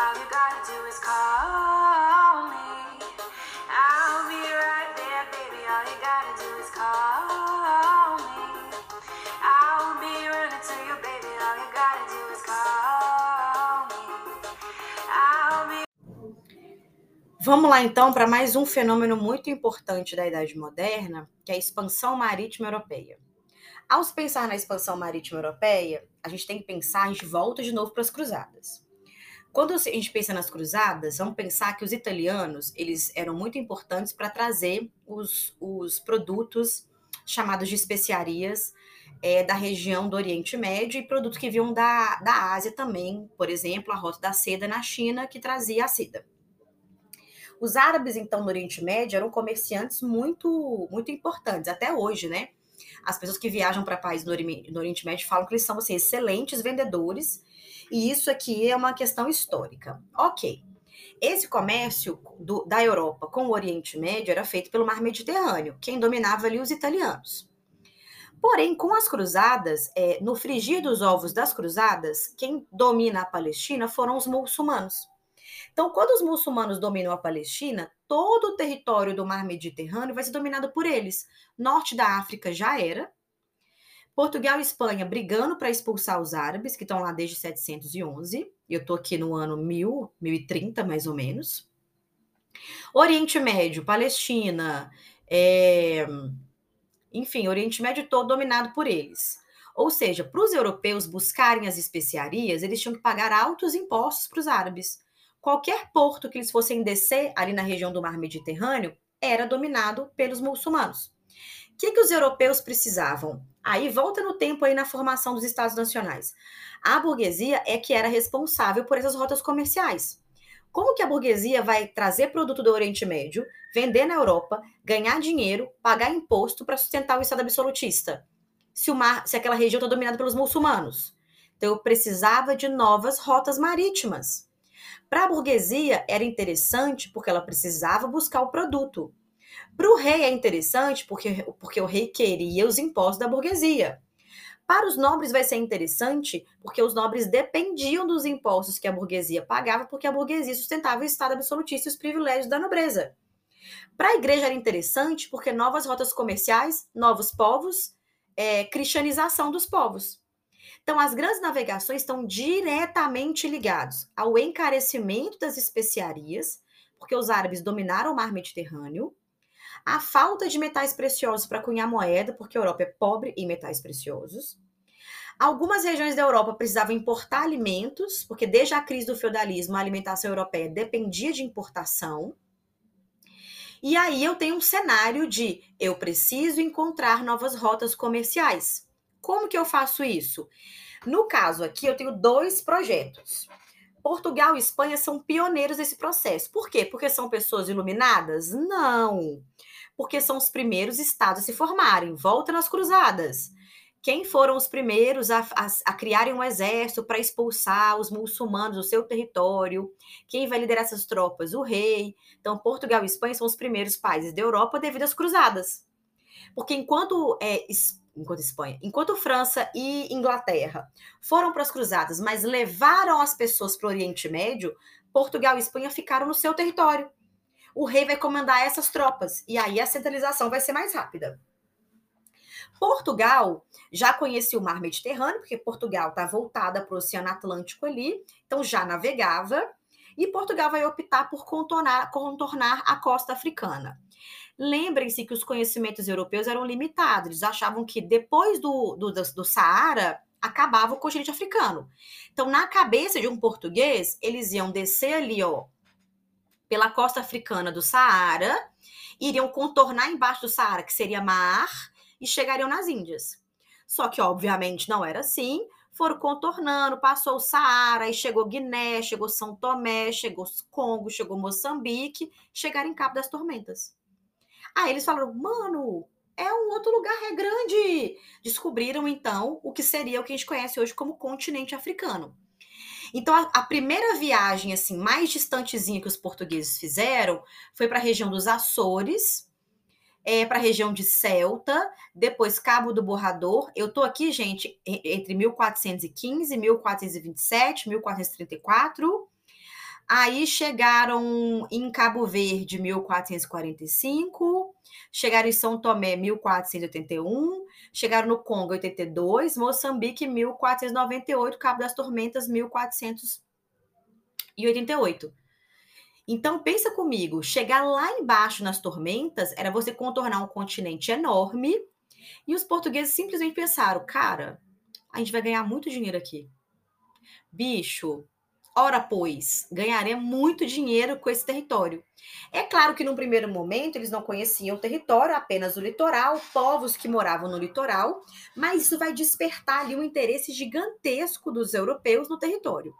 All you gotta do is call me. I'll be right there, baby. All you gotta do is call me. I'll be running to you, baby. All you gotta do is call me. I'll be Vamos lá então para mais um fenômeno muito importante da Idade Moderna, que é a expansão marítima europeia. Ao se pensar na expansão marítima europeia, a gente tem que pensar, a gente volta de novo para as cruzadas. Quando a gente pensa nas cruzadas, vamos pensar que os italianos eles eram muito importantes para trazer os, os produtos chamados de especiarias é, da região do Oriente Médio e produtos que vinham da, da Ásia também, por exemplo, a rota da seda na China, que trazia a seda. Os árabes, então, no Oriente Médio, eram comerciantes muito, muito importantes, até hoje, né? As pessoas que viajam para países no Oriente Médio falam que eles são assim, excelentes vendedores, e isso aqui é uma questão histórica. Ok. Esse comércio do, da Europa com o Oriente Médio era feito pelo Mar Mediterrâneo, quem dominava ali os italianos. Porém, com as cruzadas, é, no frigir dos ovos das cruzadas, quem domina a Palestina foram os muçulmanos. Então, quando os muçulmanos dominam a Palestina, todo o território do Mar Mediterrâneo vai ser dominado por eles. Norte da África já era. Portugal e Espanha brigando para expulsar os árabes, que estão lá desde 711. Eu estou aqui no ano 1000, 1030, mais ou menos. Oriente Médio, Palestina, é... enfim, Oriente Médio todo dominado por eles. Ou seja, para os europeus buscarem as especiarias, eles tinham que pagar altos impostos para os árabes qualquer porto que eles fossem descer ali na região do mar Mediterrâneo era dominado pelos muçulmanos. O que, que os europeus precisavam? Aí volta no tempo aí na formação dos estados nacionais. A burguesia é que era responsável por essas rotas comerciais. Como que a burguesia vai trazer produto do Oriente Médio, vender na Europa, ganhar dinheiro, pagar imposto para sustentar o Estado absolutista? Se, o mar, se aquela região está dominada pelos muçulmanos. Então eu precisava de novas rotas marítimas. Para a burguesia era interessante porque ela precisava buscar o produto. Para o rei é interessante porque, porque o rei queria os impostos da burguesia. Para os nobres vai ser interessante porque os nobres dependiam dos impostos que a burguesia pagava, porque a burguesia sustentava o Estado absolutista e os privilégios da nobreza. Para a igreja era interessante porque novas rotas comerciais, novos povos, é, cristianização dos povos. Então, as grandes navegações estão diretamente ligados ao encarecimento das especiarias, porque os árabes dominaram o mar Mediterrâneo, a falta de metais preciosos para cunhar moeda, porque a Europa é pobre em metais preciosos. Algumas regiões da Europa precisavam importar alimentos, porque desde a crise do feudalismo a alimentação europeia dependia de importação. E aí eu tenho um cenário de eu preciso encontrar novas rotas comerciais. Como que eu faço isso? No caso aqui, eu tenho dois projetos. Portugal e Espanha são pioneiros nesse processo. Por quê? Porque são pessoas iluminadas? Não. Porque são os primeiros estados a se formarem. Volta nas cruzadas. Quem foram os primeiros a, a, a criarem um exército para expulsar os muçulmanos do seu território? Quem vai liderar essas tropas? O rei. Então, Portugal e Espanha são os primeiros países da Europa devido às cruzadas. Porque enquanto é, enquanto Espanha, enquanto França e Inglaterra foram para as cruzadas, mas levaram as pessoas para o Oriente Médio, Portugal e Espanha ficaram no seu território. O rei vai comandar essas tropas e aí a centralização vai ser mais rápida. Portugal já conhecia o mar Mediterrâneo, porque Portugal está voltada para o Oceano Atlântico ali, então já navegava, e Portugal vai optar por contornar, contornar a costa africana. Lembrem-se que os conhecimentos europeus eram limitados. Eles achavam que depois do, do, do Saara acabava o continente africano. Então, na cabeça de um português, eles iam descer ali, ó, pela costa africana do Saara, iriam contornar embaixo do Saara, que seria mar, e chegariam nas Índias. Só que, obviamente, não era assim. Foram contornando, passou o Saara, aí chegou Guiné, chegou São Tomé, chegou Congo, chegou Moçambique, chegaram em Cabo das Tormentas. Aí eles falaram, mano, é um outro lugar, é grande. Descobriram, então, o que seria o que a gente conhece hoje como continente africano. Então, a, a primeira viagem, assim, mais distantezinha que os portugueses fizeram foi para a região dos Açores, é, para a região de Celta, depois Cabo do Borrador. Eu tô aqui, gente, entre 1415, 1427, 1434. Aí chegaram em Cabo Verde 1445, chegaram em São Tomé 1481, chegaram no Congo 82, Moçambique 1498, Cabo das Tormentas 1488. Então pensa comigo, chegar lá embaixo nas tormentas era você contornar um continente enorme e os portugueses simplesmente pensaram, cara, a gente vai ganhar muito dinheiro aqui. Bicho, Ora, pois, ganharia muito dinheiro com esse território. É claro que, num primeiro momento, eles não conheciam o território, apenas o litoral, povos que moravam no litoral, mas isso vai despertar ali um interesse gigantesco dos europeus no território.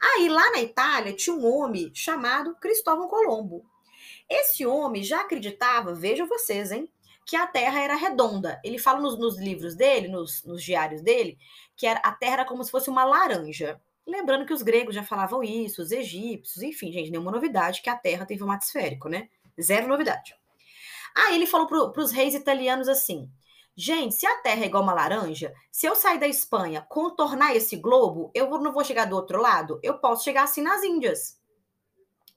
Aí, lá na Itália, tinha um homem chamado Cristóvão Colombo. Esse homem já acreditava, vejam vocês, hein, que a Terra era redonda. Ele fala nos, nos livros dele, nos, nos diários dele, que a Terra era como se fosse uma laranja. Lembrando que os gregos já falavam isso, os egípcios, enfim, gente, nenhuma novidade que a Terra tem formato esférico, né? Zero novidade. Aí ele falou para os reis italianos assim: gente, se a Terra é igual uma laranja, se eu sair da Espanha, contornar esse globo, eu não vou chegar do outro lado? Eu posso chegar assim nas Índias.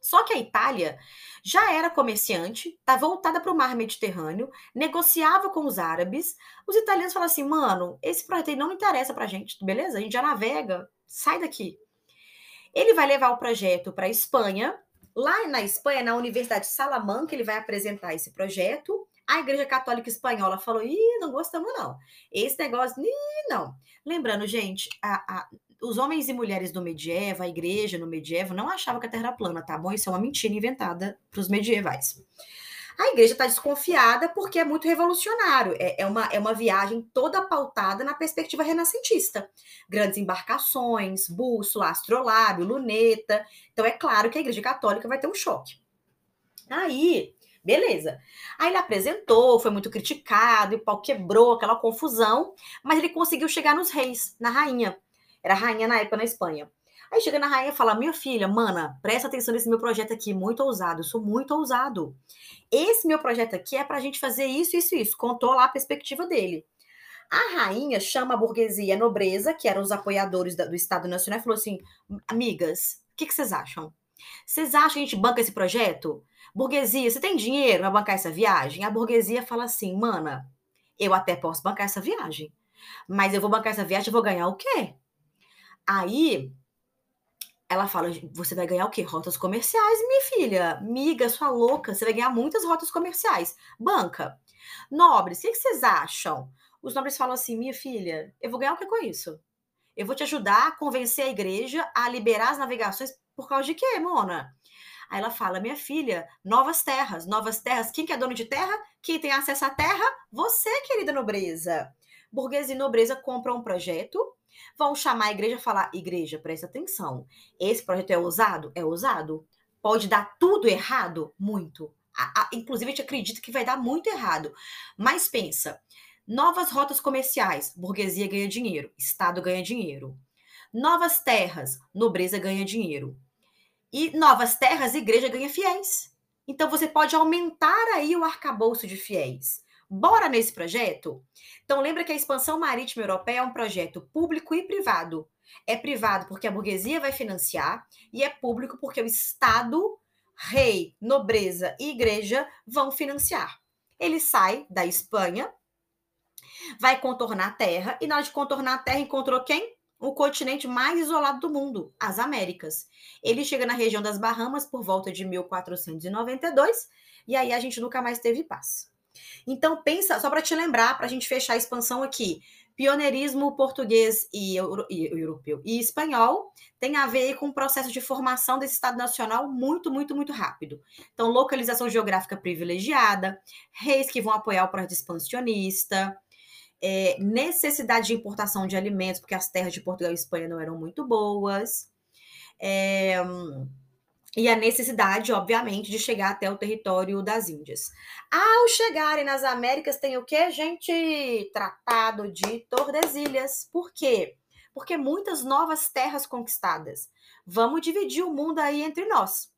Só que a Itália já era comerciante, está voltada para o mar Mediterrâneo, negociava com os árabes. Os italianos falaram assim: mano, esse projeto aí não interessa para a gente, beleza? A gente já navega, sai daqui. Ele vai levar o projeto para a Espanha. Lá na Espanha, na Universidade de Salamanca, ele vai apresentar esse projeto. A Igreja Católica Espanhola falou: ih, não gostamos, não. Esse negócio, ih, não. Lembrando, gente, a, a, os homens e mulheres do medievo, a igreja no medievo, não achavam que a Terra era plana, tá bom? Isso é uma mentira inventada para os medievais. A igreja está desconfiada porque é muito revolucionário. É, é, uma, é uma viagem toda pautada na perspectiva renascentista. Grandes embarcações, bússola, astrolábio, luneta. Então é claro que a igreja católica vai ter um choque. Aí, beleza. Aí ele apresentou, foi muito criticado, e o pau quebrou, aquela confusão, mas ele conseguiu chegar nos reis, na rainha. Era rainha na época na Espanha. Aí chega na rainha e fala: Minha filha, mana, presta atenção nesse meu projeto aqui, muito ousado. Eu sou muito ousado. Esse meu projeto aqui é pra gente fazer isso, isso, isso. Contou lá a perspectiva dele. A rainha chama a burguesia a nobreza, que eram os apoiadores do Estado Nacional, e falou assim: Amigas, o que, que vocês acham? Vocês acham que a gente banca esse projeto? Burguesia, você tem dinheiro para bancar essa viagem? A burguesia fala assim: Mana, eu até posso bancar essa viagem, mas eu vou bancar essa viagem, eu vou ganhar o quê? Aí ela fala: você vai ganhar o quê? Rotas comerciais, minha filha. Miga, sua louca, você vai ganhar muitas rotas comerciais. Banca. Nobres, o que vocês acham? Os nobres falam assim: minha filha, eu vou ganhar o que com isso? Eu vou te ajudar a convencer a igreja a liberar as navegações por causa de quê, Mona? Aí ela fala: minha filha, novas terras, novas terras. Quem que é dono de terra? Quem tem acesso à terra? Você, querida nobreza. Burguesia e nobreza compram um projeto Vão chamar a igreja e falar: igreja, presta atenção. Esse projeto é ousado? É ousado. Pode dar tudo errado? Muito. A, a, inclusive, a gente acredita que vai dar muito errado. Mas pensa: novas rotas comerciais, burguesia ganha dinheiro, Estado ganha dinheiro. Novas terras, nobreza ganha dinheiro. E novas terras, igreja ganha fiéis. Então você pode aumentar aí o arcabouço de fiéis. Bora nesse projeto? Então, lembra que a expansão marítima europeia é um projeto público e privado. É privado porque a burguesia vai financiar, e é público porque o Estado, rei, nobreza e igreja vão financiar. Ele sai da Espanha, vai contornar a Terra, e na hora de contornar a Terra, encontrou quem? O continente mais isolado do mundo, as Américas. Ele chega na região das Bahamas por volta de 1492, e aí a gente nunca mais teve paz. Então, pensa, só para te lembrar, para a gente fechar a expansão aqui, pioneirismo português e, euro, e, europeu e espanhol tem a ver com o processo de formação desse Estado Nacional muito, muito, muito rápido. Então, localização geográfica privilegiada, reis que vão apoiar o projeto expansionista, é, necessidade de importação de alimentos, porque as terras de Portugal e Espanha não eram muito boas. É, e a necessidade, obviamente, de chegar até o território das Índias. Ao chegarem nas Américas, tem o que, gente? Tratado de Tordesilhas. Por quê? Porque muitas novas terras conquistadas. Vamos dividir o mundo aí entre nós.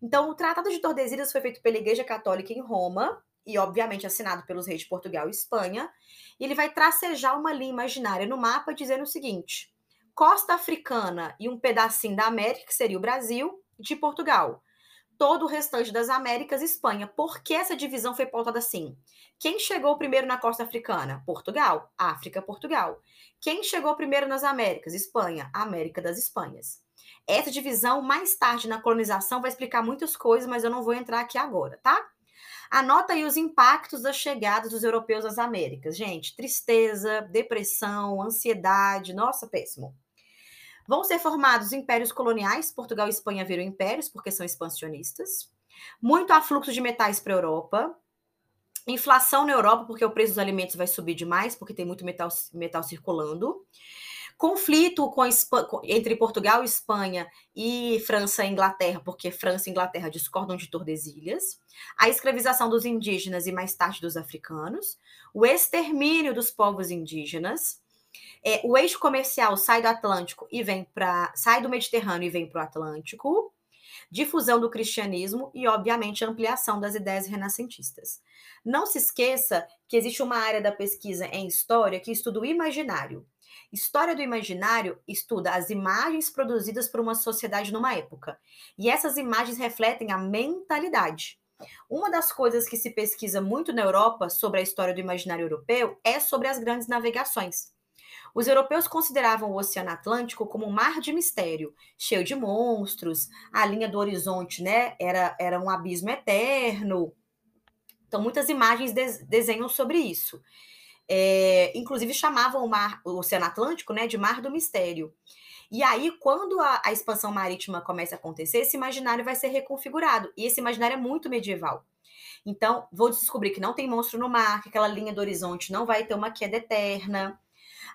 Então, o Tratado de Tordesilhas foi feito pela Igreja Católica em Roma e, obviamente, assinado pelos reis de Portugal e Espanha. E ele vai tracejar uma linha imaginária no mapa dizendo o seguinte: costa africana e um pedacinho da América, que seria o Brasil, de Portugal. Todo o restante das Américas, Espanha. Por que essa divisão foi pautada assim? Quem chegou primeiro na costa africana? Portugal. África, Portugal. Quem chegou primeiro nas Américas? Espanha. América das Espanhas. Essa divisão, mais tarde na colonização, vai explicar muitas coisas, mas eu não vou entrar aqui agora, tá? Anota aí os impactos da chegada dos europeus às Américas. Gente, tristeza, depressão, ansiedade, nossa, péssimo. Vão ser formados impérios coloniais, Portugal e Espanha viram impérios porque são expansionistas. Muito afluxo de metais para a Europa. Inflação na Europa, porque o preço dos alimentos vai subir demais, porque tem muito metal, metal circulando conflito com entre Portugal Espanha e França e Inglaterra, porque França e Inglaterra discordam de Tordesilhas, a escravização dos indígenas e mais tarde dos africanos, o extermínio dos povos indígenas, é, o eixo comercial sai do Atlântico e vem para sai do Mediterrâneo e vem para o Atlântico, difusão do cristianismo e, obviamente, ampliação das ideias renascentistas. Não se esqueça que existe uma área da pesquisa em história que estuda o imaginário. História do imaginário estuda as imagens produzidas por uma sociedade numa época. E essas imagens refletem a mentalidade. Uma das coisas que se pesquisa muito na Europa sobre a história do imaginário europeu é sobre as grandes navegações. Os europeus consideravam o Oceano Atlântico como um mar de mistério, cheio de monstros, a linha do horizonte né, era, era um abismo eterno. Então, muitas imagens desenham sobre isso. É, inclusive chamavam o, mar, o Oceano Atlântico né, de Mar do Mistério. E aí, quando a, a, expansão marítima começa a acontecer, esse imaginário vai ser reconfigurado. E esse imaginário é muito medieval. Então, vou descobrir que não tem monstro no mar, que aquela linha do horizonte não vai ter uma queda eterna.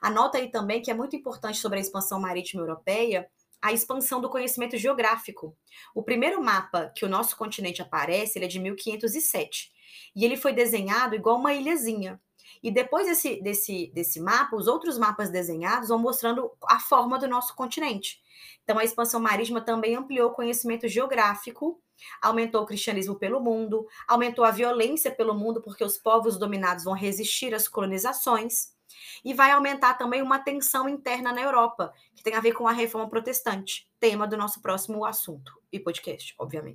Anota aí também que é muito importante sobre a expansão marítima europeia a expansão do conhecimento geográfico. O primeiro mapa que o nosso continente aparece, ele é de 1507. E ele foi desenhado igual uma ilhazinha. E depois desse, desse, desse mapa, os outros mapas desenhados vão mostrando a forma do nosso continente. Então, a expansão marítima também ampliou o conhecimento geográfico, aumentou o cristianismo pelo mundo, aumentou a violência pelo mundo, porque os povos dominados vão resistir às colonizações, e vai aumentar também uma tensão interna na Europa, que tem a ver com a reforma protestante, tema do nosso próximo assunto e podcast, obviamente.